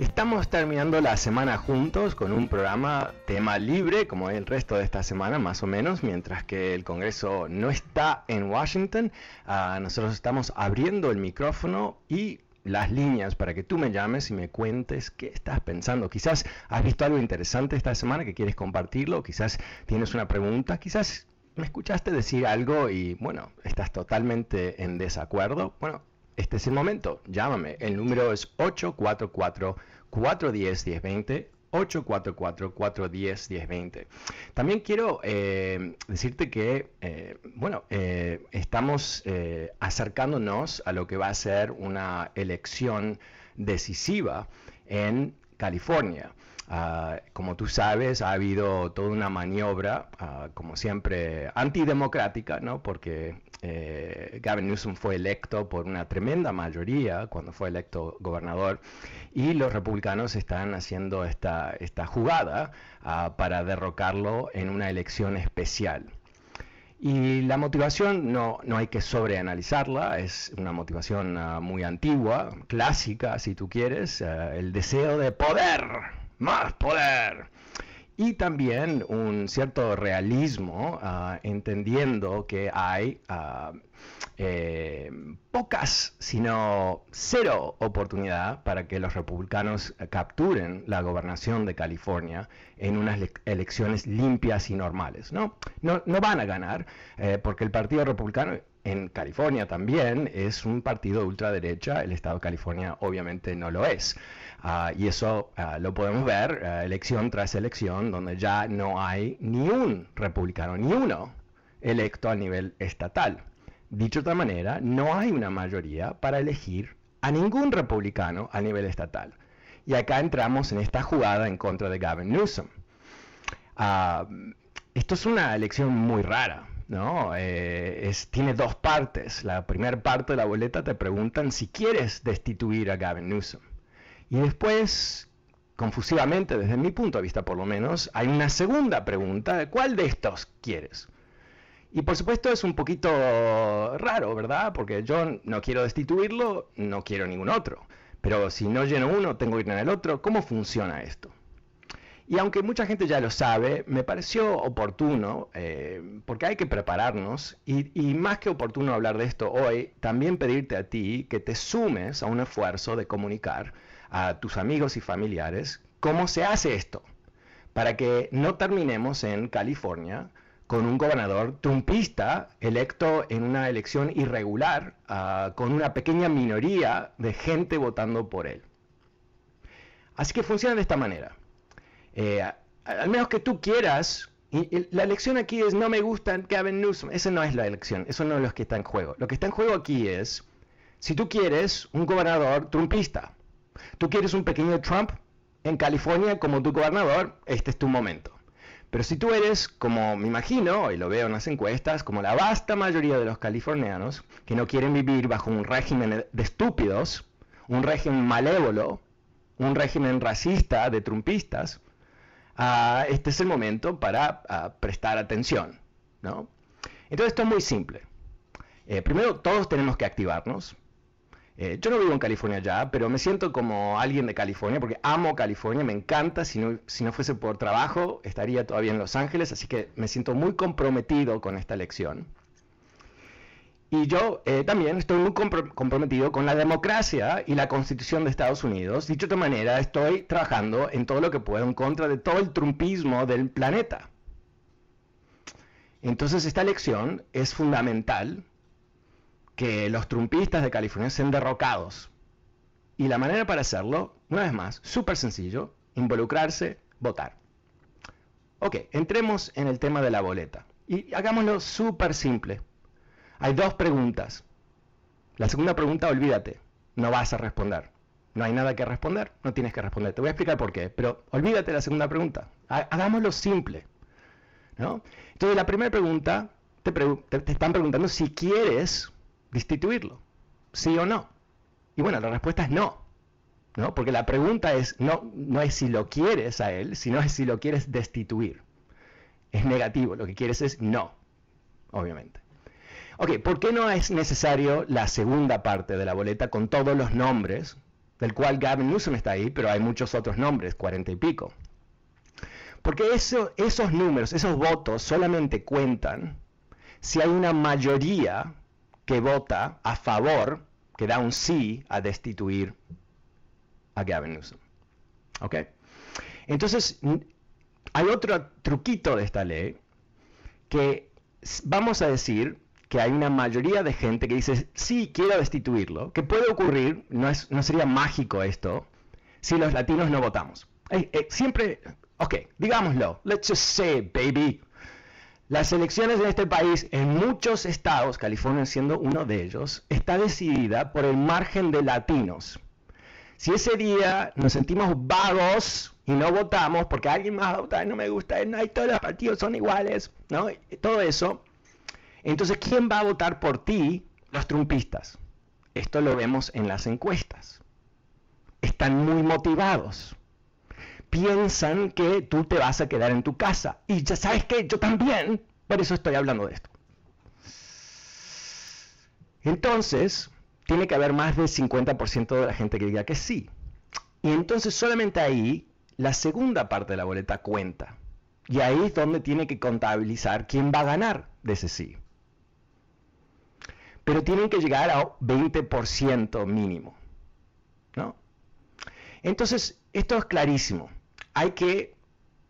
Estamos terminando la semana juntos con un programa tema libre, como el resto de esta semana más o menos, mientras que el Congreso no está en Washington. Ah, nosotros estamos abriendo el micrófono y las líneas para que tú me llames y me cuentes qué estás pensando. Quizás has visto algo interesante esta semana que quieres compartirlo, quizás tienes una pregunta, quizás me escuchaste decir algo y bueno, estás totalmente en desacuerdo, bueno, este es el momento, llámame. El número es 844-410-1020. 844-410-1020. También quiero eh, decirte que, eh, bueno, eh, estamos acercándonos a lo que va a ser una elección decisiva en California. Ah, como tú sabes, ha habido toda una maniobra, ah, como siempre, antidemocrática, ¿no? porque eh, Gavin Newsom fue electo por una tremenda mayoría cuando fue electo gobernador y los republicanos están haciendo esta, esta jugada ah, para derrocarlo en una elección especial. Y la motivación no, no hay que sobreanalizarla, es una motivación muy antigua, clásica si tú quieres, el deseo de poder, más poder. Y también un cierto realismo, ah, entendiendo que hay ah, eh, pocas, sino cero oportunidad para que los republicanos capturen la gobernación de California en unas elecciones limpias y normales. No, no, no van a ganar, eh, porque el Partido Republicano en California también es un partido de ultraderecha, el Estado de California obviamente no lo es. Ah, y eso ah, lo podemos ver ah, elección tras elección, donde ya no hay ni un republicano, ni uno electo a nivel estatal. Dicho de otra manera, no hay una mayoría para elegir a ningún republicano a nivel estatal. Y acá entramos en esta jugada en contra de Gavin Newsom. esto es una elección muy rara, ¿no? Eh, tiene dos partes. La primera parte de la boleta te preguntan si quieres destituir a Gavin Newsom. Y después, confusivamente, desde mi punto de vista por lo menos, hay una segunda pregunta, ¿cuál de estos quieres? Y por supuesto es un poquito raro, ¿verdad? Porque yo no quiero destituirlo, no quiero ningún otro. Pero si no lleno uno, tengo que llenar el otro. ¿Cómo funciona esto? Y aunque mucha gente ya lo sabe, me pareció oportuno, eh, porque hay que prepararnos, y, más que oportuno hablar de esto hoy, también pedirte a ti que te sumes a un esfuerzo de comunicar a tus amigos y familiares cómo se hace esto, para que no terminemos en California con un gobernador trumpista electo en una elección irregular, ah, con una pequeña minoría de gente votando por él. Así que funciona de esta manera. Eh, al menos que tú quieras, y, la elección aquí es no me gusta Gavin Newsom, esa no es la elección, eso no es lo que está en juego. Lo que está en juego aquí es, si tú quieres un gobernador trumpista, Tú quieres un pequeño Trump en California como tu gobernador, este es tu momento. Pero si tú eres, como me imagino, y lo veo en las encuestas, como la vasta mayoría de los californianos, que no quieren vivir bajo un régimen de estúpidos, un régimen malévolo, un régimen racista de trumpistas, ah, este es el momento para ah, prestar atención. ¿no? Entonces esto es muy simple. Eh, primero, todos tenemos que activarnos. Eh, yo no vivo en California ya, pero me siento como alguien de California porque amo California, me encanta. Si no, si no fuese por trabajo, estaría todavía en Los Ángeles, así que me siento muy comprometido con esta elección. Y yo eh, también estoy muy comprometido con la democracia y la constitución de Estados Unidos. Dicho de otra manera, estoy trabajando en todo lo que puedo en contra de todo el trumpismo del planeta. Entonces esta elección es fundamental que los trumpistas de California sean derrocados. Y la manera para hacerlo, una vez más, súper sencillo, involucrarse, votar. Ok, entremos en el tema de la boleta. Y hagámoslo súper simple. Hay dos preguntas. La segunda pregunta, olvídate, no vas a responder. No hay nada que responder, no tienes que responder. Te voy a explicar por qué, pero olvídate la segunda pregunta. Hagámoslo simple. ¿no? Entonces, la primera pregunta, te, están preguntando si quieres destituirlo, sí o no. Y bueno, la respuesta es no. ¿no? Porque la pregunta es, no, no es si lo quieres a él, sino es si lo quieres destituir. Es negativo, lo que quieres es no, obviamente. Ok, ¿por qué no es necesario la segunda parte de la boleta con todos los nombres, del cual Gavin Newsom está ahí, pero hay muchos otros nombres, cuarenta y pico? Porque eso, esos números, esos votos solamente cuentan si hay una mayoría que vota a favor, que da un sí a destituir a Gavin Newsom. ¿Ok? Entonces, hay otro truquito de esta ley que vamos a decir que hay una mayoría de gente que dice, sí, quiero destituirlo, que puede ocurrir, no, es, no sería mágico esto, si los latinos no votamos. Eh, siempre, ok, digámoslo, let's just say baby. Las elecciones en este país, en muchos estados, California siendo uno de ellos, está decidida por el margen de latinos. Si ese día nos sentimos vagos y no votamos porque alguien más va a votar, no me gusta, no hay todos los partidos son iguales, ¿no? Todo eso, entonces, ¿quién va a votar por ti? Los trumpistas. Esto lo vemos en las encuestas. Están muy motivados. Piensan que tú te vas a quedar en tu casa. Y ya sabes que yo también. Por eso estoy hablando de esto. Entonces, tiene que haber más del 50% de la gente que diga que sí. Y entonces solamente ahí la segunda parte de la boleta cuenta. Y ahí es donde tiene que contabilizar quién va a ganar de ese sí pero tienen que llegar a 20% mínimo. ¿no? Entonces, esto es clarísimo. Hay que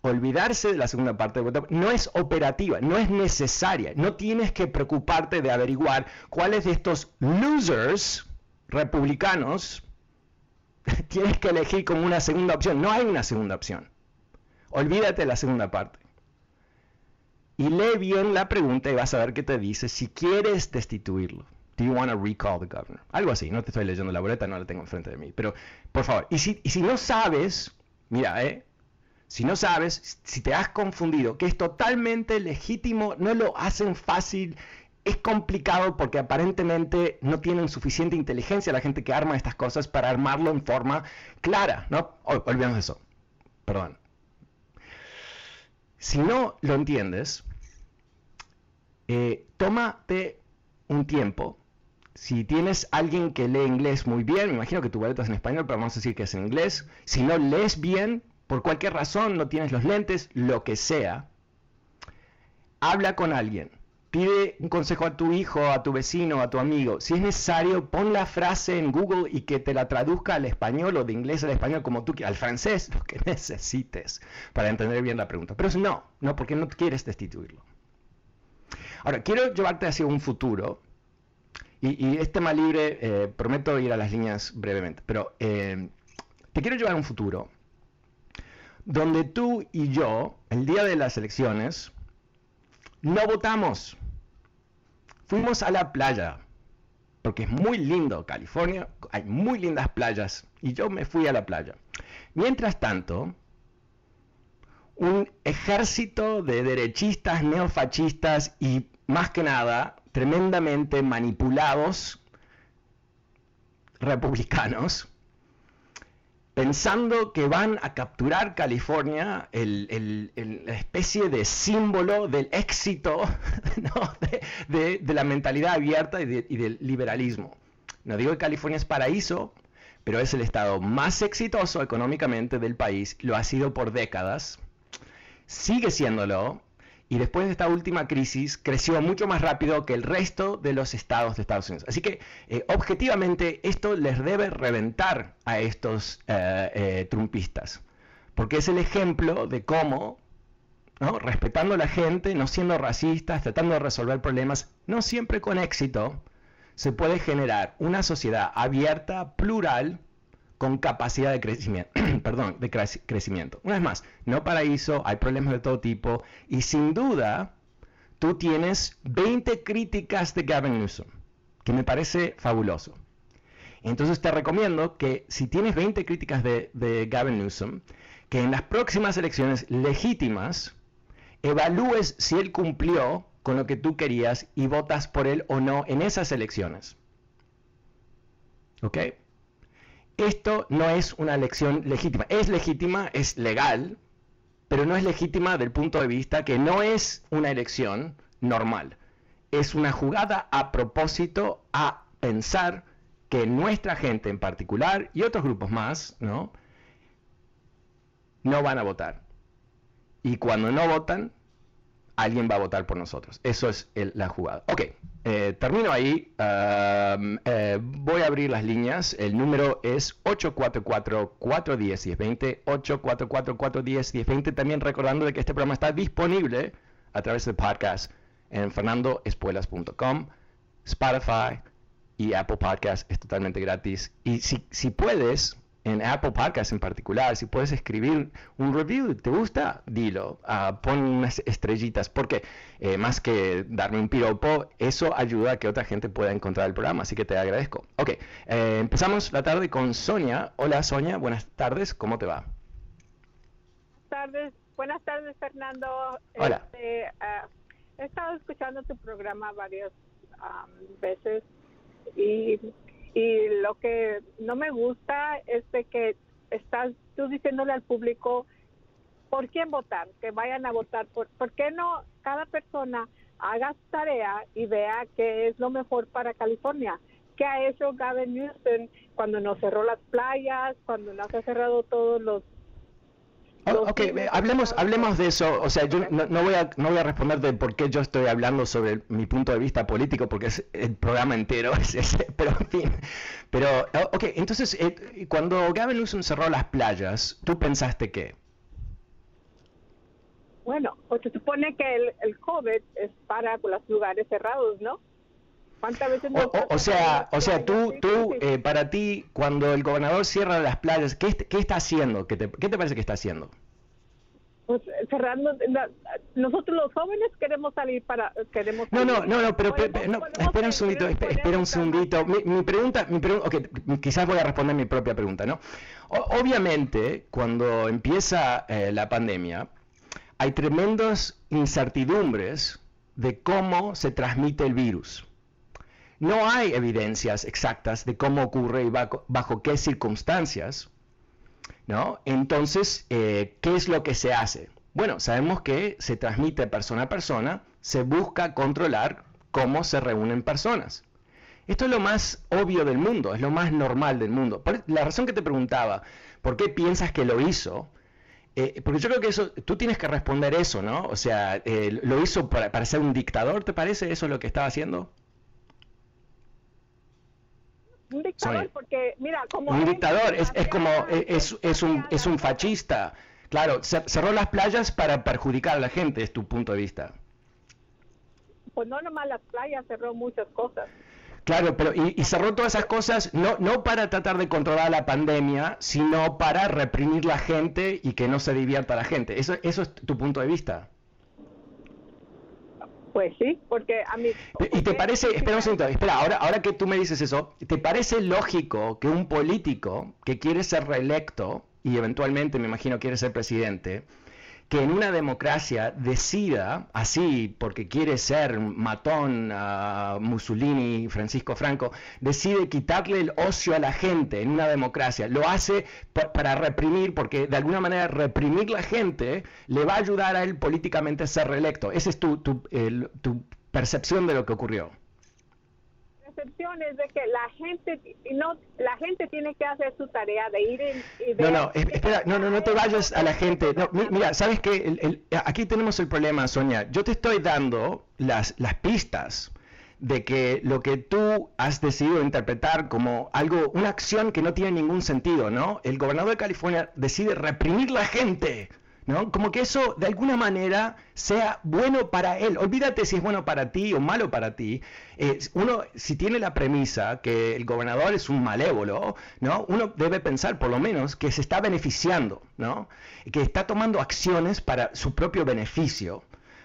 olvidarse de la segunda parte de No es operativa, no es necesaria. No tienes que preocuparte de averiguar cuáles de estos losers republicanos tienes que elegir como una segunda opción. No hay una segunda opción. Olvídate de la segunda parte. Y lee bien la pregunta y vas a ver qué te dice si quieres destituirlo. Do you want to recall the governor? Algo así, no te estoy leyendo la boleta, no la tengo enfrente de mí. Pero, por favor, y si, y si no sabes, mira, eh, si no sabes, si te has confundido, que es totalmente legítimo, no lo hacen fácil, es complicado porque aparentemente no tienen suficiente inteligencia la gente que arma estas cosas para armarlo en forma clara, ¿no? olvidemos eso, perdón. Si no lo entiendes, eh, tómate un tiempo. Si tienes alguien que lee inglés muy bien, me imagino que tu boleta es en español, pero vamos a decir que es en inglés. Si no lees bien, por cualquier razón, no tienes los lentes, lo que sea, habla con alguien. Pide un consejo a tu hijo, a tu vecino, a tu amigo. Si es necesario, pon la frase en Google y que te la traduzca al español o de inglés al español como tú al francés, lo que necesites para entender bien la pregunta. Pero no, no, porque no quieres destituirlo. Ahora, quiero llevarte hacia un futuro. Y, este tema libre, eh, prometo ir a las líneas brevemente, pero eh, te quiero llevar a un futuro donde tú y yo, el día de las elecciones, no votamos. Fuimos a la playa, porque es muy lindo California, hay muy lindas playas, y yo me fui a la playa. Mientras tanto, un ejército de derechistas, neofascistas y más que nada tremendamente manipulados republicanos pensando que van a capturar California, el, la especie de símbolo del éxito de, la mentalidad abierta y, del liberalismo. No digo que California es paraíso, pero es el estado más exitoso económicamente del país, lo ha sido por décadas, sigue siéndolo, y después de esta última crisis creció mucho más rápido que el resto de los estados de Estados Unidos. Así que eh, objetivamente esto les debe reventar a estos eh, eh, trumpistas, porque es el ejemplo de cómo, respetando a la gente, no siendo racistas, tratando de resolver problemas, no siempre con éxito, se puede generar una sociedad abierta, plural, con capacidad de crecimiento, perdón, de crecimiento. Una vez más, no paraíso, hay problemas de todo tipo y sin duda tú tienes 20 críticas de Gavin Newsom, que me parece fabuloso. Entonces te recomiendo que si tienes 20 críticas de, de Gavin Newsom, que en las próximas elecciones legítimas evalúes si él cumplió con lo que tú querías y votas por él o no en esas elecciones. ¿Ok? Esto no es una elección legítima. Es legítima, es legal, pero no es legítima del punto de vista que no es una elección normal. Es una jugada a propósito a pensar que nuestra gente en particular y otros grupos más, ¿no? No van a votar. Y cuando no votan, alguien va a votar por nosotros. Eso es la jugada. Ok, eh, termino ahí. Eh, voy a abrir las líneas. El número es 844-410-1020. 844-410-1020. También recordando de que este programa está disponible a través del podcast en fernandoespuelas.com, Spotify y Apple Podcast. Es totalmente gratis. Y si puedes, en Apple Podcasts en particular, si puedes escribir un review, ¿te gusta? Dilo, uh, pon unas estrellitas, porque eh, más que darme un piropo, eso ayuda a que otra gente pueda encontrar el programa, así que te agradezco. Ok, eh, empezamos la tarde con Sonia. Hola Sonia, buenas tardes, ¿cómo te va? Buenas tardes, buenas tardes Fernando. Hola. Este, ah, he estado escuchando tu programa varias veces y y lo que no me gusta es que estás tú diciéndole al público por quién votar, que vayan a votar. ¿Por, ¿por qué no cada persona haga su tarea y vea qué es lo mejor para California? ¿Qué ha hecho Gavin Newsom cuando nos cerró las playas, cuando nos ha cerrado todos los Oh, ok, hablemos, hablemos de eso. O sea, yo no, voy a, no voy a responder de por qué yo estoy hablando sobre mi punto de vista político, porque es el programa entero, pero en fin. Pero, oh, ok, entonces, eh, cuando Gavin Newsom cerró las playas, ¿tú pensaste qué? Bueno, pues se supone que el, el COVID es para los lugares cerrados, ¿no? ¿Cuántas veces o, sea, o sea, tú, tú eh, para ti, cuando el gobernador cierra las playas, ¿qué, qué está haciendo? ¿Qué te, ¿Qué te parece que está haciendo? Pues cerrando, nosotros los jóvenes queremos salir para, queremos No, no, no, no, pero, espera un segundito, espera, un segundito. Mi, pregunta, mi pregunta, okay, quizás voy a responder mi propia pregunta, ¿no? obviamente, cuando empieza eh, la pandemia, hay tremendas incertidumbres de cómo se transmite el virus no hay evidencias exactas de cómo ocurre y bajo, qué circunstancias. ¿no? Entonces, eh, ¿qué es lo que se hace? Bueno, sabemos que se transmite persona a persona, se busca controlar cómo se reúnen personas. Esto es lo más obvio del mundo, es lo más normal del mundo. la razón que te preguntaba, ¿por qué piensas que lo hizo? Eh, porque yo creo que eso, tú tienes que responder eso, ¿no? O sea, eh, ¿lo hizo para, para, ser un dictador, te parece? ¿Eso es lo que estaba haciendo? Un dictador porque mira como un dictador es, es como es, es, un es un fascista claro cerró las playas para perjudicar a la gente es tu punto de vista pues no nomás las playas cerró muchas cosas Claro, pero y, cerró todas esas cosas no, no para tratar de controlar la pandemia, sino para reprimir la gente y que no se divierta la gente. Eso, eso es tu punto de vista. Pues sí, porque a mí... ¿Y te parece, espera un segundo, espera, ahora, ahora que tú me dices eso, ¿te parece lógico que un político que quiere ser reelecto y eventualmente me imagino quiere ser presidente, que en una democracia decida, así porque quiere ser matón Mussolini, Francisco Franco, decide quitarle el ocio a la gente en una democracia. Lo hace para reprimir, porque de alguna manera reprimir la gente le va a ayudar a él políticamente a ser reelecto. Esa es tu, tu, tu percepción de lo que ocurrió es de que la gente no la gente tiene que hacer su tarea de ir y, no no espera no no no te vayas a la gente. No, mira sabes que aquí tenemos el problema Sonia. Yo te estoy dando las las pistas de que lo que tú has decidido interpretar como algo, una acción que no tiene ningún sentido, ¿no? El gobernador de California decide reprimir la gente como que eso de alguna manera sea bueno para él. Olvídate si es bueno para ti o malo para ti. Eh, uno, si tiene la premisa que el gobernador es un malévolo, ¿no? Uno debe pensar por lo menos que se está beneficiando, ¿no? Que está tomando acciones para su propio beneficio.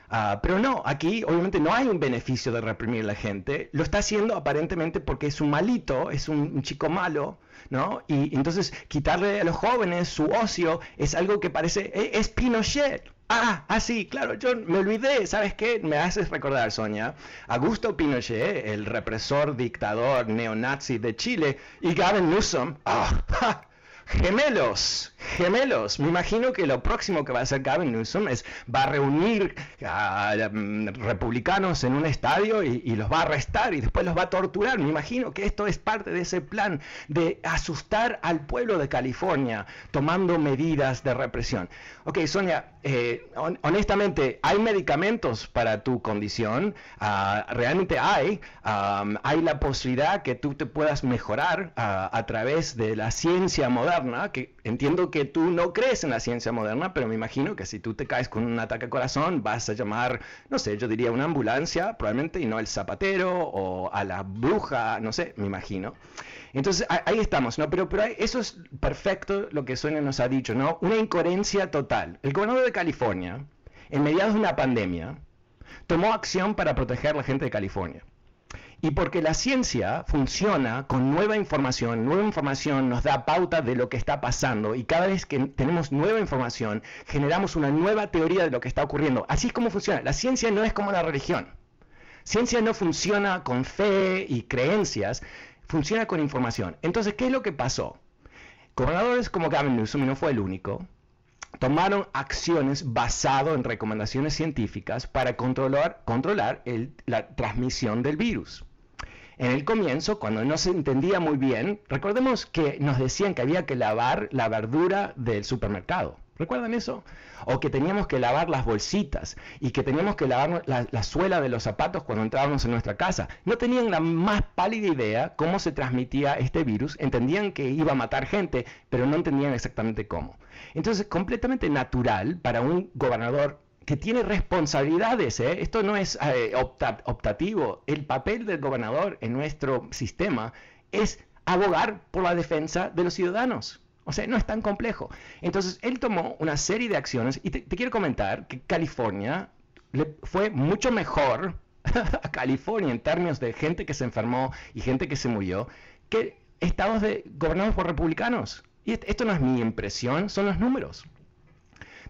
Ah, pero no, aquí obviamente no hay un beneficio de reprimir a la gente. Lo está haciendo aparentemente porque es un malito, es un chico malo, ¿no? Y entonces quitarle a los jóvenes su ocio es algo que parece, e, es Pinochet. Ah, ah, sí, claro, yo me olvidé, ¿sabes qué? Me haces recordar, Sonia. Augusto Pinochet, el represor dictador neonazi de Chile, y Gavin Newsom, ah, Gemelos, gemelos. Me imagino que lo próximo que va a hacer Gavin Newsom es va a reunir a, mm, republicanos en un estadio y, los va a arrestar y después los va a torturar. Me imagino que esto es parte de ese plan de asustar al pueblo de California tomando medidas de represión. Ok, Sonia, eh, honestamente, ¿hay medicamentos para tu condición? Ah, realmente hay. hay la posibilidad que tú te puedas mejorar ah, a través de la ciencia moderna, que entiendo que tú no crees en la ciencia moderna, pero me imagino que si tú te caes con un ataque al corazón, vas a llamar, no sé, yo diría una ambulancia, probablemente, y no el zapatero o a la bruja, no sé, me imagino. Entonces ahí estamos, ¿no? Pero, pero eso es perfecto lo que Sonia nos ha dicho, ¿no? Una incoherencia total. El gobernador de California, en mediados de una pandemia, tomó acción para proteger a la gente de California. Y porque la ciencia funciona con nueva información, nueva información nos da pauta de lo que está pasando y cada vez que tenemos nueva información generamos una nueva teoría de lo que está ocurriendo. Así es como funciona. La ciencia no es como la religión. Ciencia no funciona con fe y creencias, funciona con información. Entonces, ¿qué es lo que pasó? Gobernadores como Gavin Newsom, y no fue el único, tomaron acciones basadas en recomendaciones científicas para controlar, controlar la transmisión del virus. En el comienzo, cuando no se entendía muy bien, recordemos que nos decían que había que lavar la verdura del supermercado. ¿Recuerdan eso? O que teníamos que lavar las bolsitas y que teníamos que lavar la, suela de los zapatos cuando entrábamos en nuestra casa. No tenían la más pálida idea cómo se transmitía este virus. Entendían que iba a matar gente, pero no entendían exactamente cómo. Entonces, completamente natural para un gobernador que tiene responsabilidades. ¿eh? Esto no es eh, optativo. El papel del gobernador en nuestro sistema es abogar por la defensa de los ciudadanos. O sea, no es tan complejo. Entonces, él tomó una serie de acciones y te, quiero comentar que California le fue mucho mejor a California en términos de gente que se enfermó y gente que se murió que estados de, gobernados por republicanos. Y esto no es mi impresión, son los números.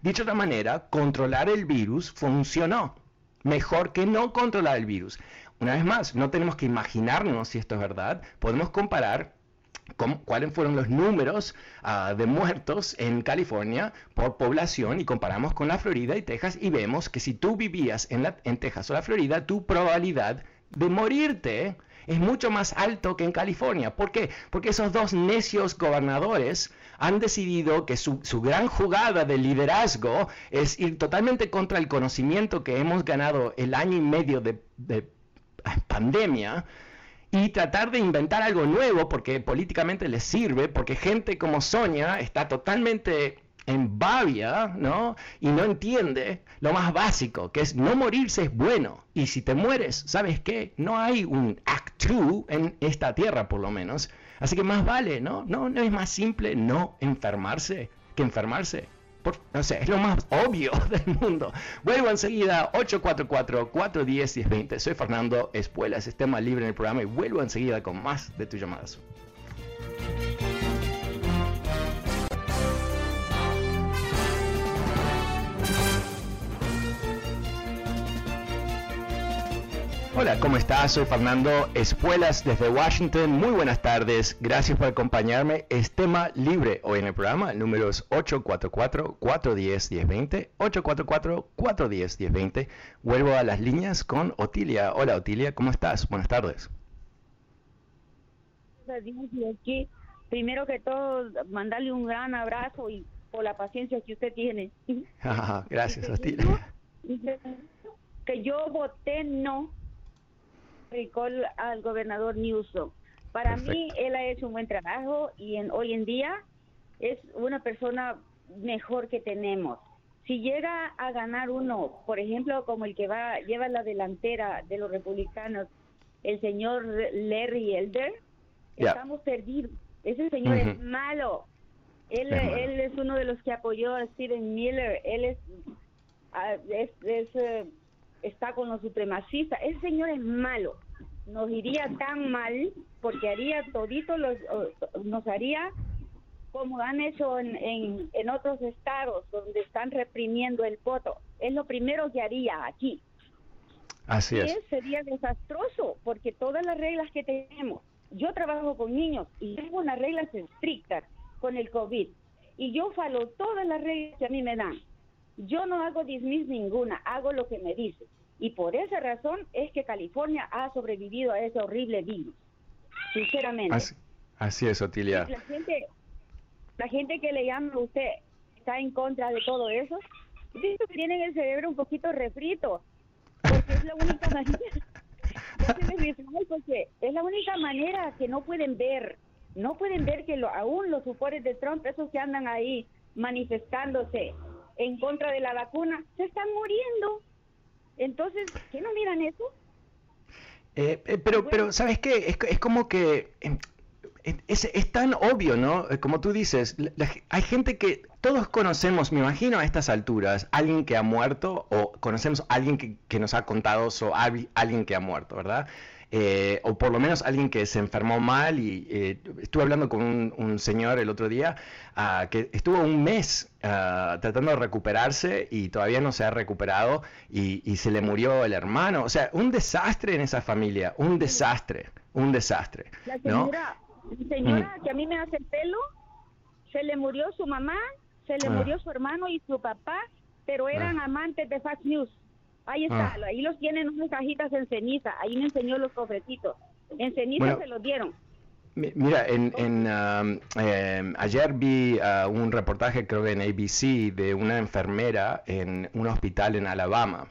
Dicho de otra manera, controlar el virus funcionó mejor que no controlar el virus. Una vez más, no tenemos que imaginarnos si esto es verdad, podemos comparar cuáles fueron los números ah, de muertos en California por población y comparamos con la Florida y Texas y vemos que si tú vivías en, la, en Texas o la Florida, tu probabilidad de morirte es mucho más alto que en California. ¿Por qué? Porque esos dos necios gobernadores han decidido que su, gran jugada de liderazgo es ir totalmente contra el conocimiento que hemos ganado el año y medio de, de pandemia y tratar de inventar algo nuevo porque políticamente les sirve, porque gente como Sonia está totalmente en babia, ¿no? Y no entiende lo más básico, que es no morirse es bueno. Y si te mueres, ¿sabes qué? No hay un act en esta tierra, por lo menos. Así que más vale, ¿no? No, no es más simple no enfermarse que enfermarse no sé, es lo más obvio del mundo. Vuelvo enseguida, 844-410-1020. Soy Fernando Espuelas, sistema libre en el programa y vuelvo enseguida con más de tus llamadas. Hola, ¿cómo estás? Soy Fernando Espuelas desde Washington. Muy buenas tardes. Gracias por acompañarme. Es tema libre hoy en el programa. El número es 844-410-1020. 844-410-1020. Vuelvo a las líneas con Otilia. Hola, Otilia, ¿cómo estás? Buenas tardes. aquí, primero que todo, mandarle un gran abrazo y por la paciencia que usted tiene. Gracias, Otilia. Que yo voté no al gobernador Newsom. Para mí, él ha hecho un buen trabajo y en, hoy en día es una persona mejor que tenemos. Si llega a ganar uno, por ejemplo, como el que va lleva la delantera de los republicanos, el señor Larry Elder, estamos perdidos. Ese señor es malo. Él es, él es uno de los que apoyó a Steven Miller. Él es, ah, es, es eh, está con los supremacistas. Ese señor es malo. Nos iría tan mal porque haría todito los, nos haría como han hecho en, en, otros estados donde están reprimiendo el voto. Es lo primero que haría aquí. Así es. Sería desastroso porque todas las reglas que tenemos, yo trabajo con niños y tengo unas reglas estrictas con el COVID y yo falo todas las reglas que a mí me dan. Yo no hago dismiss ninguna, hago lo que me dicen. Y por esa razón es que California ha sobrevivido a ese horrible virus, sinceramente. Así, es, Otilia. La gente, la gente que le llama a usted está en contra de todo eso, dice que tienen el cerebro un poquito refrito, porque es la única manera, porque es la única manera que no pueden ver, no pueden ver que lo, aún los supporters de Trump, esos que andan ahí manifestándose en contra de la vacuna, se están muriendo entonces, ¿qué no miran eso? Eh, eh, pero, pero, ¿sabes qué? Es, es como que em, es, es, tan obvio, ¿no? Eh, como tú dices, hay gente que todos conocemos, me imagino a estas alturas, alguien que ha muerto o conocemos a alguien que, que nos ha contado sobre alguien que ha muerto, ¿verdad? Eh, o por lo menos alguien que se enfermó mal y eh, estuve hablando con un, señor el otro día ah, que estuvo un mes ah, tratando de recuperarse y todavía no se ha recuperado y, se le murió el hermano, o sea, un desastre en esa familia, un desastre, un desastre. La señora, señora que a mí me hace el pelo, se le murió su mamá, se le ah. murió su hermano y su papá, pero eran amantes de Fox News. Ahí está, ah. ahí los tienen unas cajitas en ceniza, ahí me enseñó los cofrecitos. En ceniza se los dieron. Mira, en, um, em, ayer vi uh, un reportaje, creo que en ABC, de una enfermera en un hospital en Alabama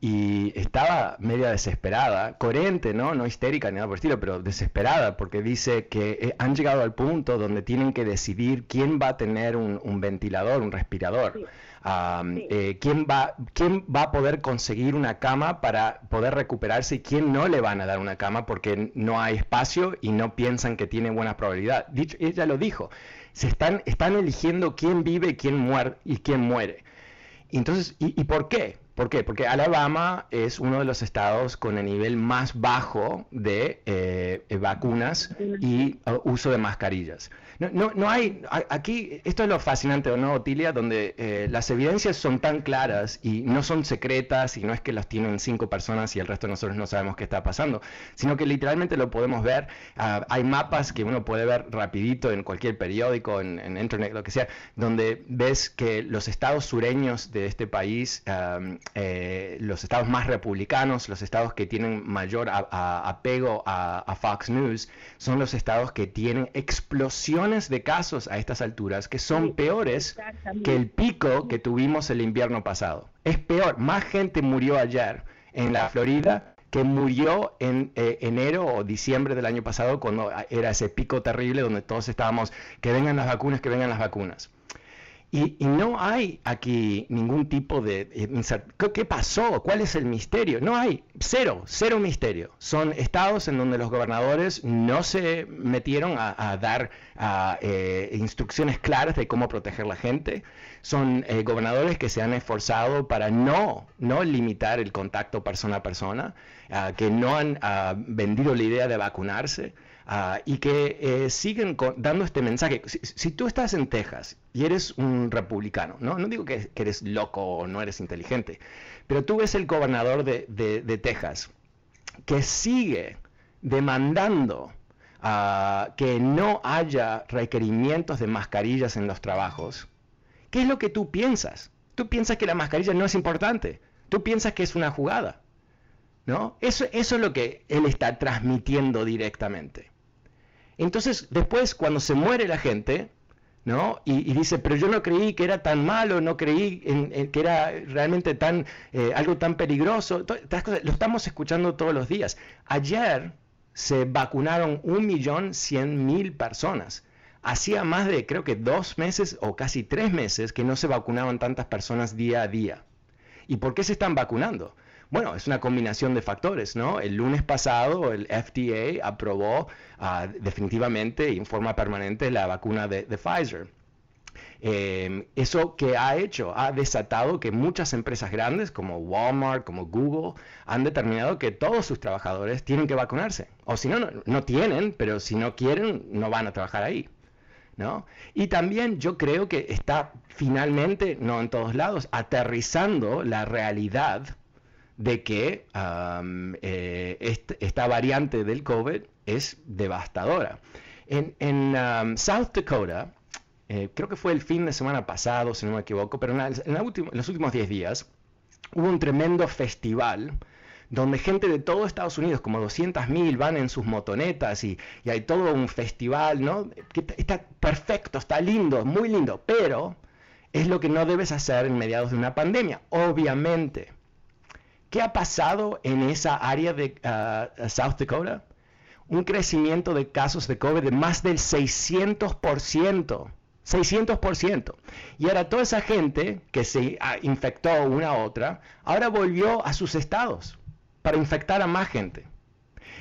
y estaba media desesperada, coherente, ¿no? No histérica ni nada por el estilo, pero desesperada porque dice que eh, han llegado al punto donde tienen que decidir quién va a tener un, ventilador, un respirador. Eh, ¿quién, va, ¿Quién va a poder conseguir una cama para poder recuperarse y quién no le van a dar una cama porque no hay espacio y no piensan que tiene buena probabilidad? Dicho, ella lo dijo, se están, están eligiendo quién vive quién muere, y quién muere. Entonces, ¿y, ¿y por qué? ¿Por qué? Porque Alabama es uno de los estados con el nivel más bajo de eh, vacunas y uh, uso de mascarillas. No, no, hay, aquí, esto es lo fascinante, ¿no, Otilia? Donde eh, las evidencias son tan claras y no son secretas y no es que las tienen cinco personas y el resto de nosotros no sabemos qué está pasando, sino que literalmente lo podemos ver. Ah, hay mapas que uno puede ver rapidito en cualquier periódico, en, internet, lo que sea, donde ves que los estados sureños de este país, eh, los estados más republicanos, los estados que tienen mayor apego a, a Fox News, son los estados que tienen explosión de casos a estas alturas que son peores que el pico que tuvimos el invierno pasado. Es peor, más gente murió ayer en la Florida que murió en eh, enero o diciembre del año pasado cuando era ese pico terrible donde todos estábamos, que vengan las vacunas, que vengan las vacunas. Y, no hay aquí ningún tipo de... ¿Qué pasó? ¿Cuál es el misterio? No hay, cero, cero misterio. Son estados en donde los gobernadores no se metieron a, dar eh, instrucciones claras de cómo proteger la gente. Son eh, gobernadores que se han esforzado para no, no limitar el contacto persona a persona, que no han vendido la idea de vacunarse. Ah, y que eh, siguen dando este mensaje. Si, tú estás en Texas y eres un republicano, no, digo que, eres loco o no eres inteligente, pero tú ves el gobernador de, de, Texas que sigue demandando ah, que no haya requerimientos de mascarillas en los trabajos, ¿qué es lo que tú piensas? Tú piensas que la mascarilla no es importante, tú piensas que es una jugada, ¿no? Eso, eso es lo que él está transmitiendo directamente. Entonces, después, cuando se muere la gente, ¿no? Y, dice, pero yo no creí que era tan malo, no creí en, que era realmente tan, eh, algo tan peligroso. lo estamos escuchando todos los días. Ayer se vacunaron un millón cien mil personas. Hacía más de, creo que dos meses o casi tres meses que no se vacunaban tantas personas día a día. ¿Y por qué se están vacunando? Bueno, es una combinación de factores, ¿no? El lunes pasado el FDA aprobó uh, definitivamente y en forma permanente la vacuna de, Pfizer. Eh, eso que ha hecho, ha desatado que muchas empresas grandes como Walmart, como Google, han determinado que todos sus trabajadores tienen que vacunarse. O si no, no, tienen, pero si no quieren, no van a trabajar ahí. ¿No? Y también yo creo que está finalmente, no en todos lados, aterrizando la realidad de que eh, esta variante del COVID es devastadora. En, South Dakota, eh, creo que fue el fin de semana pasado, si no me equivoco, pero en, los últimos 10 días, hubo un tremendo festival donde gente de todo Estados Unidos, como 200.000, van en sus motonetas y, y, hay todo un festival, ¿no? Que está perfecto, está lindo, muy lindo, pero es lo que no debes hacer en mediados de una pandemia, obviamente. ¿Qué ha pasado en esa área de ah, South Dakota? Un crecimiento de casos de COVID de más del 600%. 600%. Y ahora toda esa gente que se ah, infectó una a otra, ahora volvió a sus estados para infectar a más gente.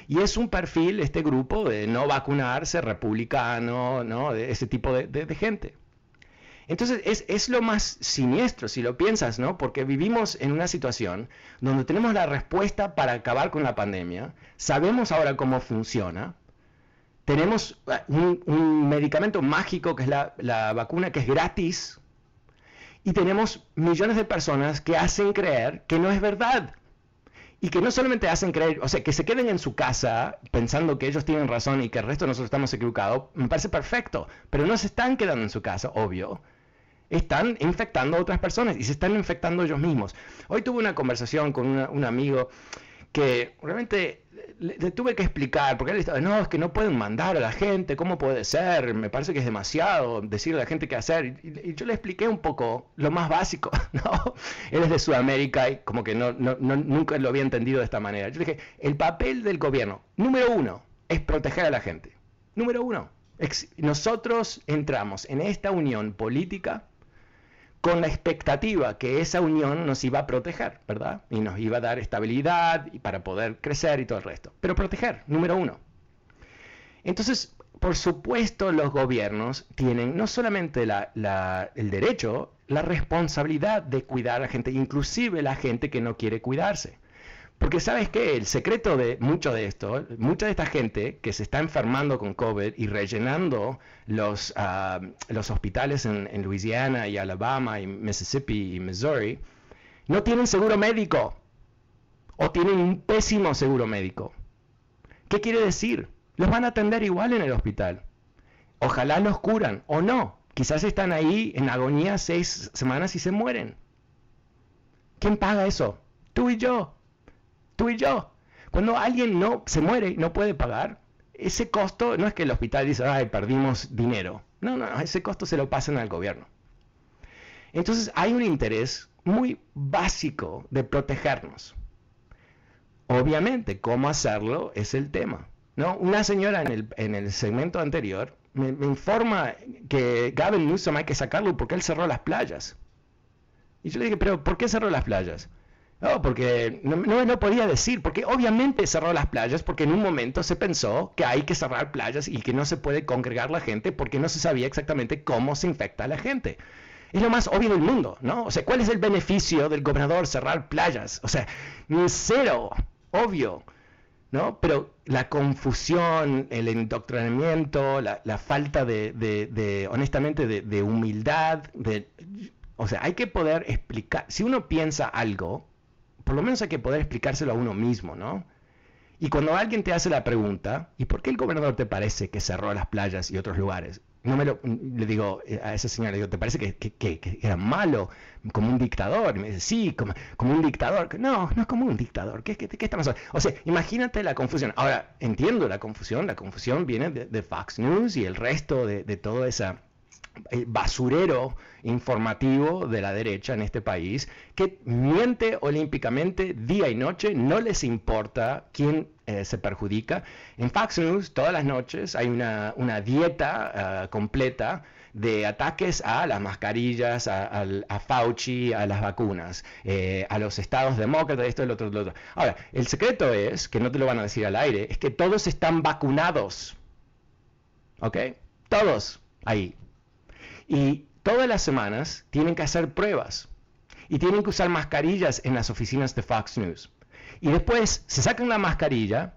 Y es un perfil, este grupo, de no vacunarse, republicano, ¿no? de ese tipo de gente. Entonces es, lo más siniestro si lo piensas, ¿no? Porque vivimos en una situación donde tenemos la respuesta para acabar con la pandemia, sabemos ahora cómo funciona, tenemos eh, un, medicamento mágico que es la, la vacuna que es gratis y tenemos millones de personas que hacen creer que no es verdad y que no solamente hacen creer, o sea, que se queden en su casa pensando que ellos tienen razón y que el resto de nosotros estamos equivocados, me parece perfecto, pero no se están quedando en su casa, obvio están infectando a otras personas y se están infectando ellos mismos. Hoy tuve una conversación con un amigo que realmente le, tuve que explicar, porque él estaba, no, es que no pueden mandar a la gente, ¿cómo puede ser? Me parece que es demasiado decirle a la gente qué hacer. Y, yo le expliqué un poco lo más básico, ¿no? Él es de Sudamérica y como que no, nunca lo había entendido de esta manera. Yo le dije, el papel del gobierno, número uno, es proteger a la gente. Número uno, nosotros entramos en esta unión política con la expectativa que esa unión nos iba a proteger, ¿verdad? Y nos iba a dar estabilidad y para poder crecer y todo el resto. Pero proteger, número uno. Entonces, por supuesto, los gobiernos tienen no solamente el derecho, la responsabilidad de cuidar a la gente, inclusive la gente que no quiere cuidarse. Porque sabes qué, el secreto de mucho de esto, mucha de esta gente que se está enfermando con COVID y rellenando los, ah, los hospitales en, en, Louisiana y Alabama y Mississippi y Missouri, no tienen seguro médico o tienen un pésimo seguro médico. ¿Qué quiere decir? Los van a atender igual en el hospital. Ojalá los curan o no. Quizás están ahí en agonía seis semanas y se mueren. ¿Quién paga eso? Tú y yo. Tú y yo. Cuando alguien no se muere y no puede pagar, ese costo no es que el hospital dice, ay, perdimos dinero. No, no, ese costo se lo pasan al gobierno. Entonces hay un interés muy básico de protegernos. Obviamente, cómo hacerlo es el tema. ¿no? Una señora en el, en el segmento anterior me, informa que Gavin Newsom hay que sacarlo porque él cerró las playas. Y yo le dije, pero ¿por qué cerró las playas? No, porque no, no, podía decir, porque obviamente cerró las playas porque en un momento se pensó que hay que cerrar playas y que no se puede congregar la gente porque no se sabía exactamente cómo se infecta la gente. Es lo más obvio del mundo, ¿no? O sea, ¿cuál es el beneficio del gobernador cerrar playas? O sea, cero, obvio, ¿no? Pero la confusión, el indoctrinamiento, la, falta de, de honestamente, de, humildad, de, o sea, hay que poder explicar, si uno piensa algo, por lo menos hay que poder explicárselo a uno mismo, ¿no? Y cuando alguien te hace la pregunta, ¿y por qué el gobernador te parece que cerró las playas y otros lugares? No me lo, le digo a esa señora, le digo, ¿te parece que, era malo, como un dictador? Y me dice, sí, como, un dictador. No, no es como un dictador. ¿Qué, está pasando? O sea, imagínate la confusión. Ahora, entiendo la confusión. La confusión viene de, Fox News y el resto de, de toda esa basurero informativo de la derecha en este país que miente olímpicamente día y noche, no les importa quién eh, se perjudica. En Fox News todas las noches hay una, dieta ah, completa de ataques a las mascarillas, a, Fauci, a las vacunas, eh, a los estados demócratas, esto, el otro, lo otro. Ahora, el secreto es, que no te lo van a decir al aire, es que todos están vacunados. ¿Ok? Todos ahí. Y todas las semanas tienen que hacer pruebas y tienen que usar mascarillas en las oficinas de Fox News. Y después se sacan la mascarilla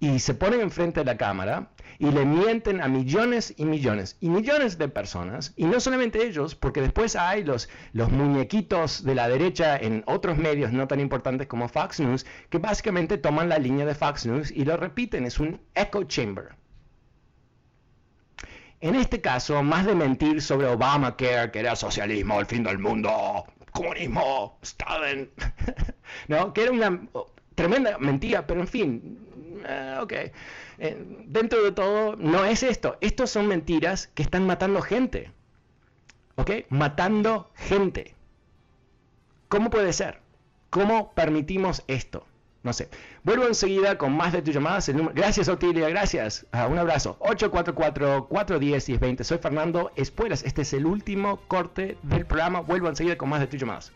y se ponen enfrente de la cámara y le mienten a millones y millones y millones de personas, y no solamente ellos, porque después hay los, los muñequitos de la derecha en otros medios no tan importantes como Fox News, que básicamente toman la línea de Fox News y lo repiten, es un echo chamber. En este caso, más de mentir sobre Obamacare, que era socialismo, el fin del mundo, comunismo, Stalin, ¿no? Que era una tremenda mentira, pero en fin, uh, ok. Eh, dentro de todo, no es esto. Estos son mentiras que están matando gente. ¿Ok? Matando gente. ¿Cómo puede ser? ¿Cómo permitimos esto? No sé. Vuelvo enseguida con más de tus llamadas. Gracias, Otilia. Gracias. Ah, un abrazo. 844-410-1020. Soy Fernando Espuelas. Este es el último corte del programa. Vuelvo enseguida con más de tus llamadas.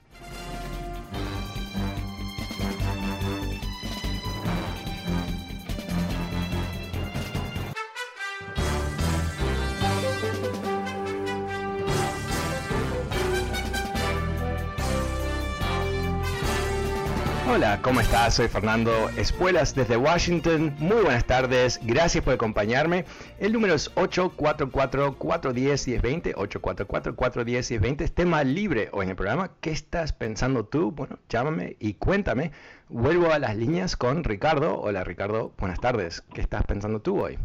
Hola, ¿cómo estás? Soy Fernando Espuelas desde Washington. Muy buenas tardes, gracias por acompañarme. El número es 844-410-1020, 844-410-1020. Es tema libre hoy en el programa. ¿Qué estás pensando tú? Bueno, llámame y cuéntame. Vuelvo a las líneas con Ricardo. Hola Ricardo, buenas tardes. ¿Qué estás pensando tú hoy?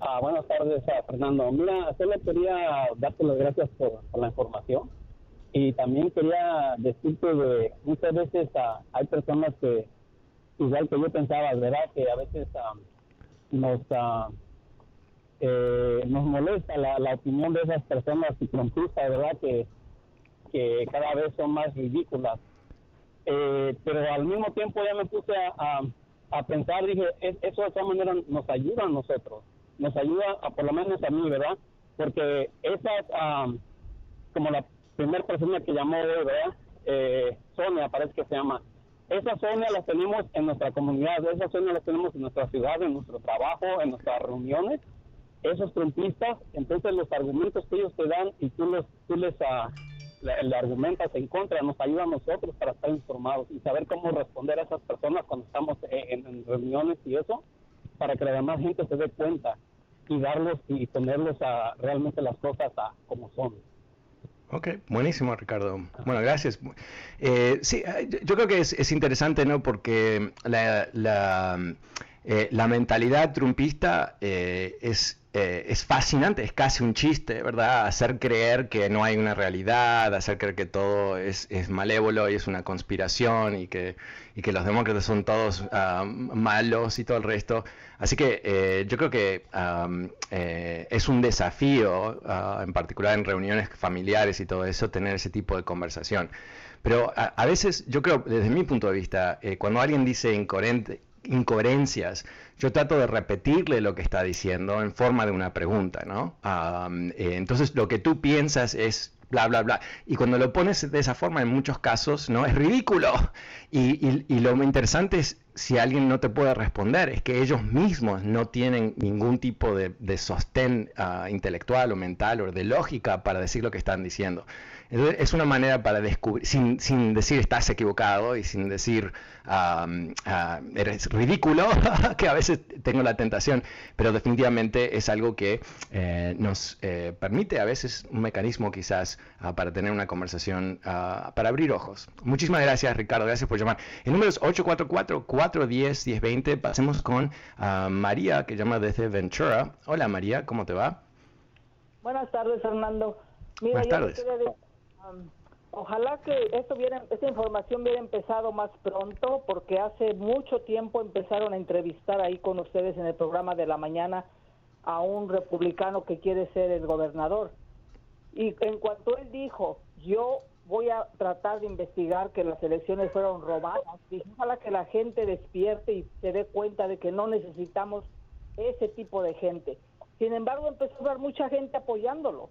Ah, buenas tardes, ah, Fernando. Mira, solo quería darte las gracias por la información y también quería decirte que muchas veces ah, hay personas que, igual que yo pensaba, ¿verdad? Que a veces ah, nos ah, eh, nos molesta la, opinión de esas personas trompistas, ¿verdad? Que, que cada vez son más ridículas. Eh, pero al mismo tiempo ya me puse a, a, pensar, dije, eso de esa manera nos ayuda a nosotros, nos ayuda a, por lo menos a mí, ¿verdad? Porque esas, como la primera persona que llamó hoy. Eh, Sonia, parece que se llama. Esa Sonia la tenemos en nuestra comunidad, esa Sonia la tenemos en nuestra ciudad, en nuestro trabajo, en nuestras reuniones. Esos trumpistas, entonces los argumentos que ellos te dan y tú, los, tú les uh, argumentas en contra, nos ayuda a nosotros para estar informados y saber cómo responder a esas personas cuando estamos en, reuniones y eso, para que la demás gente se dé cuenta y darlos y ponerlos a realmente las cosas a como son. Ok, buenísimo Ricardo. Bueno, gracias. Eh, sí, eh, yo creo que es, interesante, ¿no? Porque la, la, eh, la mentalidad trumpista es eh, es fascinante, es casi un chiste, ¿verdad? Hacer creer que no hay una realidad, hacer creer que todo es, malévolo y es una conspiración y que, que los demócratas son todos ah, malos y todo el resto. Así que eh, yo creo que eh, es un desafío, ah, en particular en reuniones familiares y todo eso, tener ese tipo de conversación. Pero a, a veces, yo creo, desde mi punto de vista, cuando alguien dice incoherente, incoherencias, yo trato de repetirle lo que está diciendo en forma de una pregunta, ¿no? Eh, entonces lo que tú piensas es bla, bla, bla. Y cuando lo pones de esa forma, en muchos casos, ¿no? Es ridículo. Y, lo interesante es, si alguien no te puede responder, es que ellos mismos no tienen ningún tipo de, de sostén ah, intelectual o mental o de lógica para decir lo que están diciendo es una manera para descubrir, sin, sin decir estás equivocado y sin decir eres ridículo, que a veces tengo la tentación, pero definitivamente es algo que eh, nos eh, permite a veces un mecanismo quizás ah, para tener una conversación, ah, para abrir ojos. Muchísimas gracias Ricardo, gracias por llamar. El número es 844 410-1020. Pasemos con María, que llama desde Ventura. Hola María, ¿cómo te va? Buenas tardes, Fernando. Buenas tardes. Ojalá que esto esta información hubiera empezado más pronto, porque hace mucho tiempo empezaron a entrevistar ahí con ustedes en el programa de la mañana a un republicano que quiere ser el gobernador. Y en cuanto él dijo, yo voy a tratar de investigar que las elecciones fueron robadas, ojalá que la gente despierte y se dé cuenta de que no necesitamos ese tipo de gente. Sin embargo, empezó a haber mucha gente apoyándolo.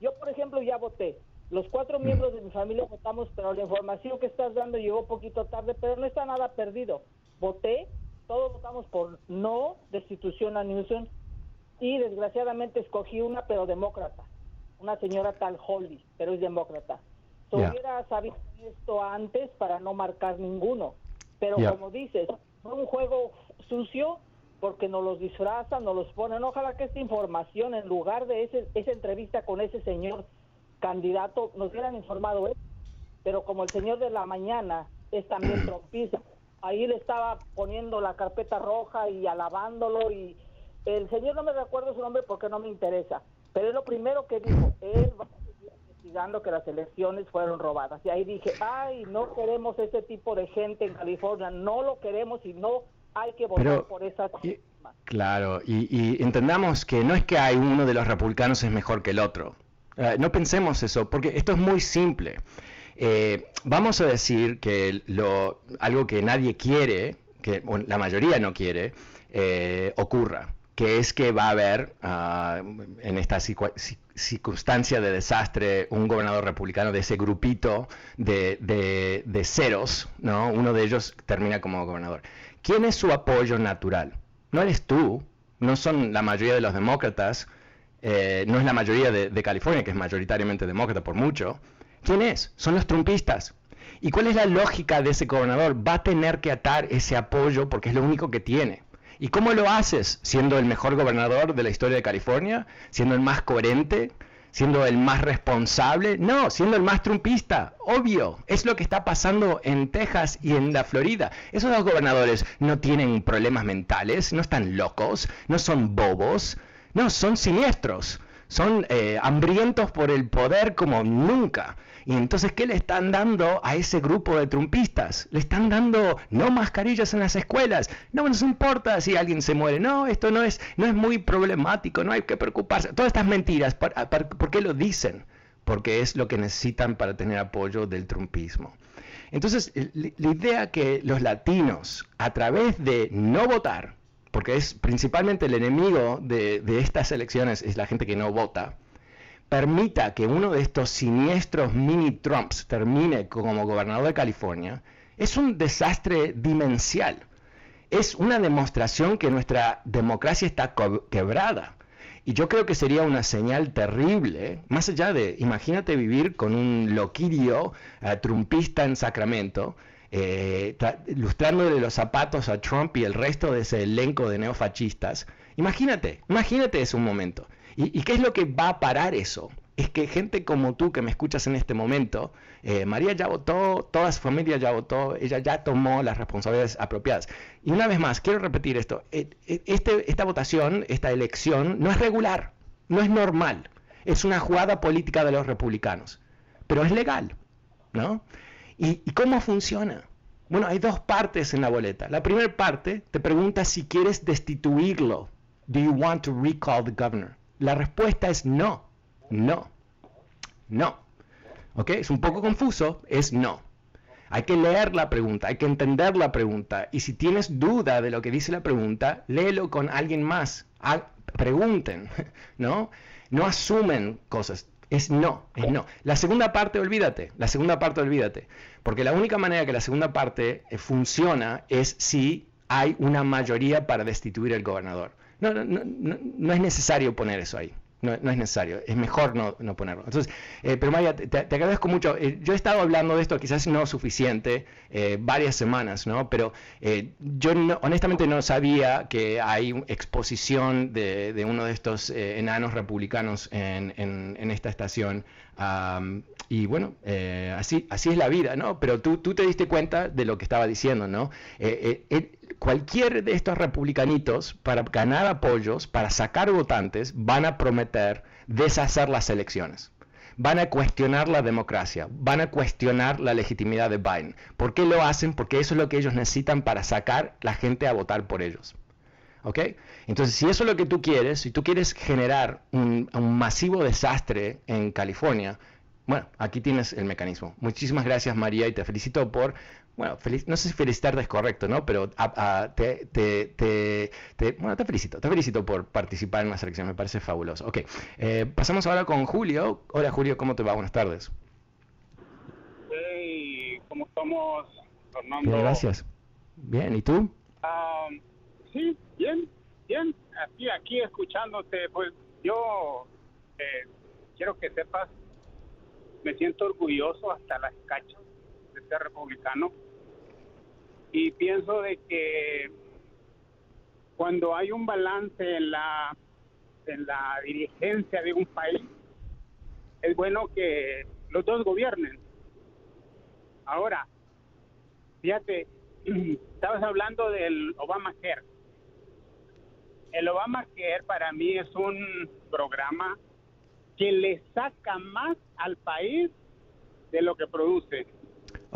Yo, por ejemplo, ya voté. Los cuatro miembros de mi familia votamos, pero la información que estás dando llegó poquito tarde, pero no está nada perdido. Voté, todos votamos por no destitución a Newsom y desgraciadamente escogí una, pero demócrata. Una señora tal Holly, pero es demócrata. Hubiera sabido esto antes para no marcar ninguno. Pero como dices, fue un juego sucio porque nos los disfrazan, nos los ponen. Ojalá que esta información, en lugar de ese, esa entrevista con ese señor candidato, nos hubieran informado él. Pero como el señor de la mañana es también trompista, ahí le estaba poniendo la carpeta roja y alabándolo y el señor no me recuerdo su nombre porque no me interesa, pero es lo primero que dijo, él va a seguir investigando que las elecciones fueron robadas. Y ahí dije, ay, no queremos ese tipo de gente en California, no lo queremos y no hay que votar por esa Claro, y, entendamos que no es que hay uno de los republicanos es mejor que el otro. Eh, no pensemos eso, porque esto es muy simple. Eh, vamos a decir que lo, algo que nadie quiere, que la mayoría no quiere, eh, ocurra, que es que va a haber ah, en esta circunstancia de desastre un gobernador republicano de ese grupito de, de, de ceros, ¿no? uno de ellos termina como gobernador. ¿Quién es su apoyo natural? No eres tú, no son la mayoría de los demócratas, eh, no es la mayoría de, California, que es mayoritariamente demócrata por mucho. ¿Quién es? Son los trumpistas. ¿Y cuál es la lógica de ese gobernador? Va a tener que atar ese apoyo porque es lo único que tiene. ¿Y cómo lo haces? ¿Siendo el mejor gobernador de la historia de California? ¿Siendo el más coherente? siendo el más responsable, no, siendo el más trumpista, obvio, es lo que está pasando en Texas y en la Florida. Esos dos gobernadores no tienen problemas mentales, no están locos, no son bobos, no, son siniestros, son eh, hambrientos por el poder como nunca. Y entonces, ¿qué le están dando a ese grupo de trumpistas? Le están dando no mascarillas en las escuelas. No nos importa si alguien se muere. No, esto no es, no es muy problemático, no hay que preocuparse. Todas estas mentiras, ¿por, por qué lo dicen? Porque es lo que necesitan para tener apoyo del trumpismo. Entonces, la idea que los latinos, a través de no votar, porque es principalmente el enemigo de, estas elecciones, es la gente que no vota, permita que uno de estos siniestros mini Trumps termine como gobernador de California, es un desastre dimensional. Es una demostración que nuestra democracia está quebrada. Y yo creo que sería una señal terrible, más allá de, imagínate vivir con un loquirio eh, trumpista en Sacramento, eh, los zapatos a Trump y el resto de ese elenco de neofascistas. Imagínate, imagínate ese momento. ¿Y, qué es lo que va a parar eso? Es que gente como tú que me escuchas en este momento, eh, María ya votó, toda su familia ya votó, ella ya tomó las responsabilidades apropiadas. Y una vez más, quiero repetir esto, eh, eh, este, esta votación, esta elección, no es regular, no es normal, es una jugada política de los republicanos, pero es legal, ¿no? ¿Y, cómo funciona? Bueno, hay dos partes en la boleta. La primera parte te pregunta si quieres destituirlo. Do you want to recall the governor? La respuesta es no, no, no. ¿Ok? Es un poco confuso, es no. Hay que leer la pregunta, hay que entender la pregunta. Y si tienes duda de lo que dice la pregunta, léelo con alguien más. pregunten, ¿no? No asumen cosas. Es no, es no. La segunda parte, olvídate. La segunda parte, olvídate. Porque la única manera que la segunda parte eh, funciona es si hay una mayoría para destituir al gobernador. No, no, no, no es necesario poner eso ahí. No, es necesario, es mejor no, no ponerlo. Entonces, eh, pero María, te, agradezco mucho. Eh, yo he estado hablando de esto, quizás no suficiente, eh, varias semanas, ¿no? Pero yo honestamente no sabía que hay exposición de, de uno de estos enanos republicanos en, en, esta estación. y bueno, así, así es la vida, ¿no? Pero tú, tú te diste cuenta de lo que estaba diciendo, ¿no? Cualquier de estos republicanitos, para ganar apoyos, para sacar votantes, van a prometer deshacer las elecciones. Van a cuestionar la democracia, van a cuestionar la legitimidad de Biden. ¿Por qué lo hacen? Porque eso es lo que ellos necesitan para sacar la gente a votar por ellos. ¿Ok? Entonces, si eso es lo que tú quieres, si tú quieres generar un, un masivo desastre en California, bueno, aquí tienes el mecanismo. Muchísimas gracias María y te felicito por bueno, no sé si felicitarte es correcto, ¿no? Pero te, bueno, te felicito, te felicito por participar en la selección, me parece fabuloso. Ok, eh, pasamos ahora con Julio. Hola Julio, ¿cómo te va? Buenas tardes. Hey, ¿cómo estamos, Fernando? Bien, gracias. Bien, ¿y tú? Ah, sí, bien, bien. Aquí, aquí escuchándote, pues yo eh, quiero que sepas, me siento orgulloso hasta las cachas de ser republicano y pienso de que cuando hay un balance en la en la dirigencia de un país es bueno que los dos gobiernen. Ahora fíjate estabas hablando del Obamacare. El Obamacare para mí es un programa que le saca más al país de lo que produce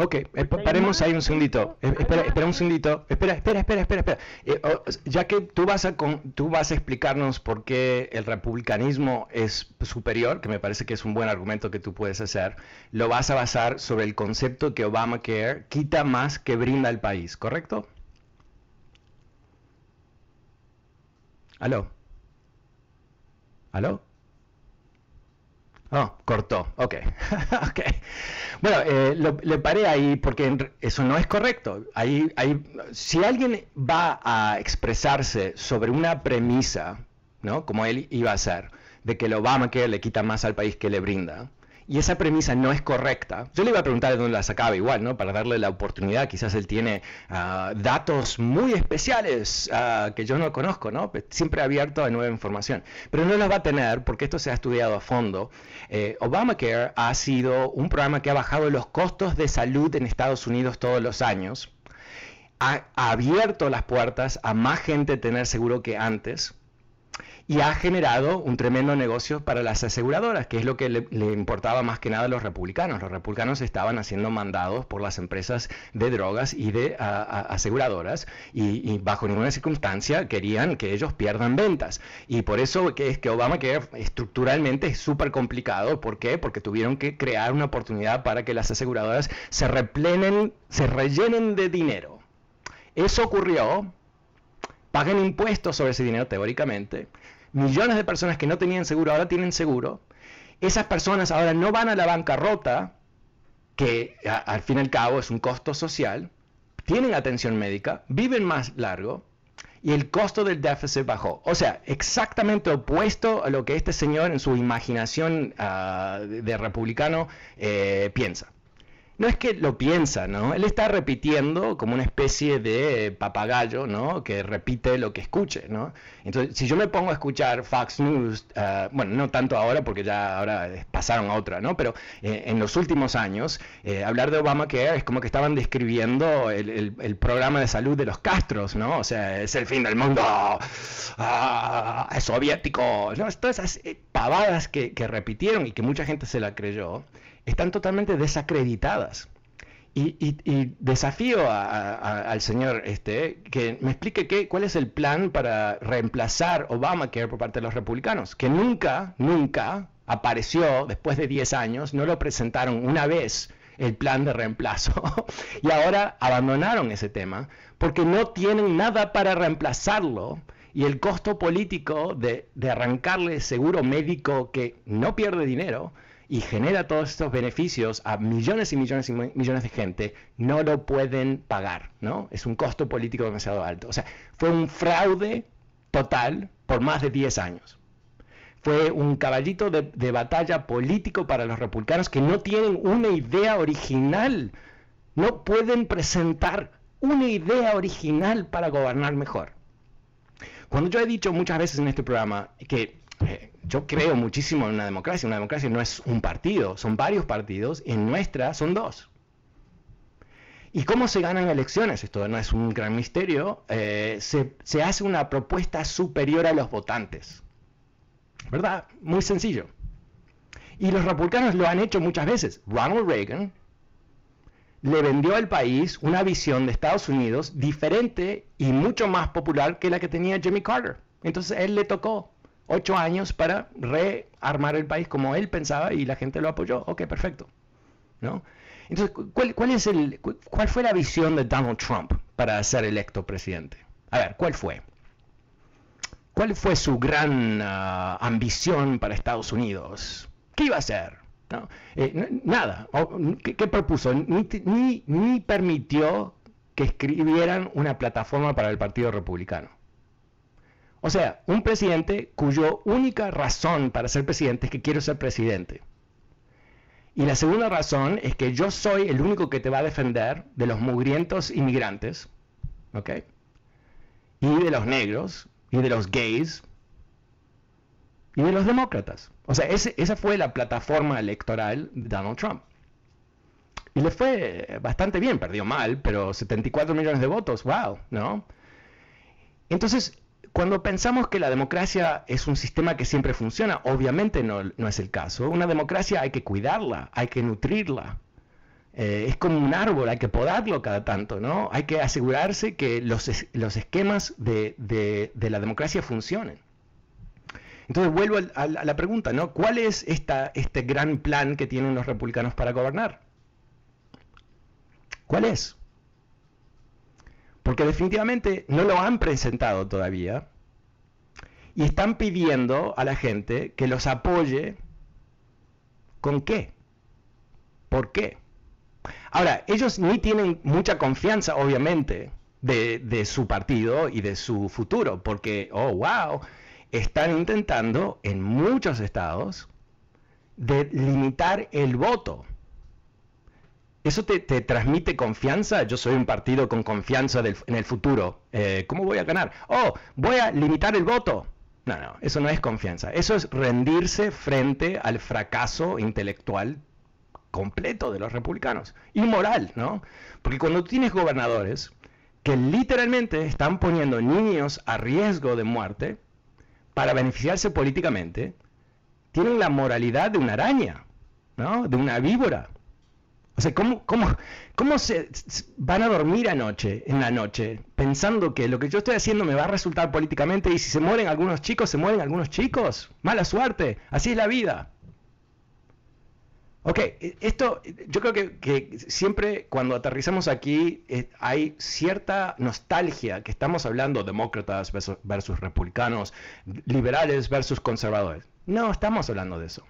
Ok, eh, paremos ahí un segundito. Eh, espera, espera un segundito. Espera, espera, espera, espera. espera. Eh, ya que tú vas, a tú vas a explicarnos por qué el republicanismo es superior, que me parece que es un buen argumento que tú puedes hacer, lo vas a basar sobre el concepto que Obamacare quita más que brinda al país, ¿correcto? ¿Aló? ¿Aló? Oh, cortó, ok. okay. Bueno, eh, le paré ahí porque eso no es correcto. Ahí, ahí, si alguien va a expresarse sobre una premisa, ¿no? como él iba a hacer, de que el Obamacare le quita más al país que le brinda, y esa premisa no es correcta, yo le iba a preguntar de dónde la sacaba igual, ¿no? Para darle la oportunidad, quizás él tiene ah, datos muy especiales ah, que yo no conozco, ¿no? Siempre abierto a nueva información, pero no los va a tener porque esto se ha estudiado a fondo. Eh, Obamacare ha sido un programa que ha bajado los costos de salud en Estados Unidos todos los años, ha abierto las puertas a más gente tener seguro que antes y ha generado un tremendo negocio para las aseguradoras, que es lo que le, importaba más que nada a los republicanos. Los republicanos estaban haciendo mandados por las empresas de drogas y de aseguradoras y, bajo ninguna circunstancia querían que ellos pierdan ventas. Y por eso que es que Obama que estructuralmente es súper complicado. ¿Por qué? Porque tuvieron que crear una oportunidad para que las aseguradoras se replenen, se rellenen de dinero. Eso ocurrió, paguen impuestos sobre ese dinero teóricamente, millones de personas que no tenían seguro ahora tienen seguro. Esas personas ahora no van a la bancarrota, que al fin y al cabo es un costo social, tienen atención médica, viven más largo y el costo del déficit bajó. O sea, exactamente opuesto a lo que este señor en su imaginación ah, de, republicano eh, piensa no es que lo piensa, ¿no? Él está repitiendo como una especie de papagayo, ¿no? Que repite lo que escuche, ¿no? Entonces, si yo me pongo a escuchar Fox News, ah, bueno, no tanto ahora porque ya ahora pasaron a otra, ¿no? Pero eh, en los últimos años, eh, hablar de Obamacare es como que estaban describiendo el, programa de salud de los Castros, ¿no? O sea, es el fin del mundo, ah, es soviético, ¿no? Todas esas pavadas que repitieron y que mucha gente se la creyó están totalmente desacreditadas. Y, desafío al señor este que me explique qué, cuál es el plan para reemplazar Obamacare por parte de los republicanos, que nunca, nunca apareció después de 10 años, no lo presentaron una vez el plan de reemplazo y ahora abandonaron ese tema porque no tienen nada para reemplazarlo y el costo político de, de arrancarle seguro médico que no pierde dinero y genera todos estos beneficios a millones y millones y millones de gente, no lo pueden pagar, ¿no? Es un costo político demasiado alto. O sea, fue un fraude total por más de 10 años. fue un caballito de, de, batalla político para los republicanos que no tienen una idea original, no pueden presentar una idea original para gobernar mejor. Cuando yo he dicho muchas veces en este programa que eh, yo creo muchísimo en una democracia, una democracia no es un partido, son varios partidos, en nuestra son dos. ¿Y cómo se ganan elecciones? Esto no es un gran misterio. Eh, se, se hace una propuesta superior a los votantes. ¿Verdad? Muy sencillo. Y los republicanos lo han hecho muchas veces. Ronald Reagan le vendió al país una visión de Estados Unidos diferente y mucho más popular que la que tenía Jimmy Carter. Entonces él le tocó ocho años para rearmar el país como él pensaba y la gente lo apoyó. Ok, perfecto. ¿No? Entonces, ¿cuál, es el, ¿cuál fue la visión de Donald Trump para ser electo presidente? A ver, ¿cuál fue? ¿Cuál fue su gran ah, ambición para Estados Unidos? ¿Qué iba a hacer? Eh, nada. ¿Qué, propuso? Ni, ni permitió que escribieran una plataforma para el Partido Republicano. O sea, un presidente cuyo única razón para ser presidente es que quiero ser presidente. Y la segunda razón es que yo soy el único que te va a defender de los mugrientos inmigrantes, ¿ok? Y de los negros, y de los gays, y de los demócratas. O sea, esa fue la plataforma electoral de Donald Trump. Y le fue bastante bien, perdió mal, pero 74 millones de votos, wow, ¿no? Entonces, cuando pensamos que la democracia es un sistema que siempre funciona, obviamente no, es el caso. Una democracia hay que cuidarla, hay que nutrirla. Eh, es como un árbol, hay que podarlo cada tanto, ¿no? Hay que asegurarse que los, los esquemas de, de, la democracia funcionen. Entonces vuelvo a, a, la pregunta, ¿no? ¿Cuál es esta, este gran plan que tienen los republicanos para gobernar? ¿Cuál es? Porque definitivamente no lo han presentado todavía y están pidiendo a la gente que los apoye con qué, por qué. Ahora, ellos ni tienen mucha confianza, obviamente, de, su partido y de su futuro, porque, oh, wow, están intentando en muchos estados de limitar el voto. ¿Eso te, transmite confianza? Yo soy un partido con confianza en el futuro. Eh, ¿Cómo voy a ganar? Oh, voy a limitar el voto. No, no, eso no es confianza. Eso es rendirse frente al fracaso intelectual completo de los republicanos. Y moral, ¿no? Porque cuando tienes gobernadores que literalmente están poniendo niños a riesgo de muerte para beneficiarse políticamente, tienen la moralidad de una araña, ¿no? De una víbora. O sea, ¿cómo, cómo, se, van a dormir anoche, en la noche, pensando que lo que yo estoy haciendo me va a resultar políticamente y si se mueren algunos chicos, se mueren algunos chicos? Mala suerte, así es la vida. Ok, esto yo creo que, siempre cuando aterrizamos aquí eh, hay cierta nostalgia que estamos hablando demócratas versus republicanos, liberales versus conservadores. No estamos hablando de eso.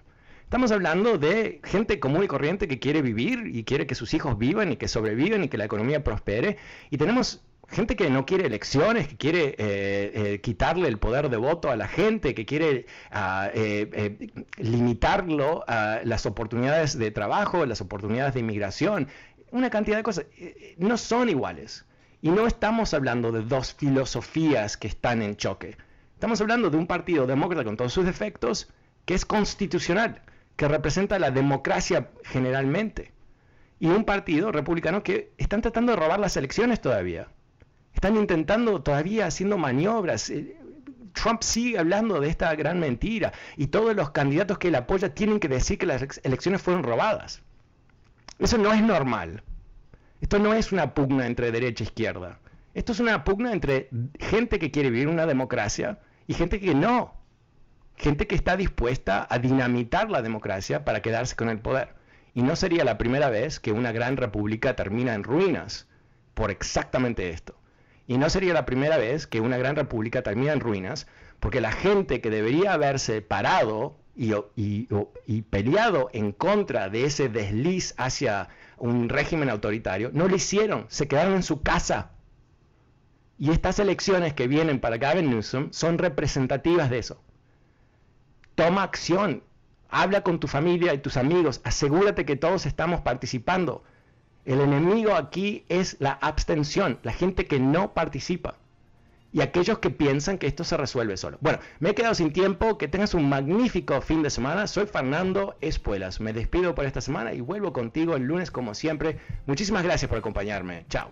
Estamos hablando de gente común y corriente que quiere vivir y quiere que sus hijos vivan y que sobrevivan y que la economía prospere. Y tenemos gente que no quiere elecciones, que quiere eh, eh, quitarle el poder de voto a la gente, que quiere ah, eh, limitarlo a las oportunidades de trabajo, las oportunidades de inmigración, una cantidad de cosas. No son iguales. Y no estamos hablando de dos filosofías que están en choque. Estamos hablando de un partido demócrata con todos sus defectos que es constitucional que representa la democracia generalmente, y un partido republicano que están tratando de robar las elecciones todavía. Están intentando todavía haciendo maniobras. Eh, Trump sigue hablando de esta gran mentira y todos los candidatos que él apoya tienen que decir que las elecciones fueron robadas. Eso no es normal. Esto no es una pugna entre derecha e izquierda. Esto es una pugna entre gente que quiere vivir una democracia y gente que no gente que está dispuesta a dinamitar la democracia para quedarse con el poder. Y no sería la primera vez que una gran república termina en ruinas por exactamente esto. Y no sería la primera vez que una gran república termina en ruinas porque la gente que debería haberse parado y, y, peleado en contra de ese desliz hacia un régimen autoritario, no lo hicieron, se quedaron en su casa. Y estas elecciones que vienen para Gavin Newsom son representativas de eso. Toma acción. Habla con tu familia y tus amigos. Asegúrate que todos estamos participando. El enemigo aquí es la abstención, la gente que no participa y aquellos que piensan que esto se resuelve solo. Bueno, me he quedado sin tiempo, que tengas un magnífico fin de semana. Soy Fernando Espuelas, me despido por esta semana y vuelvo contigo el lunes como siempre. Muchísimas gracias por acompañarme. Chao.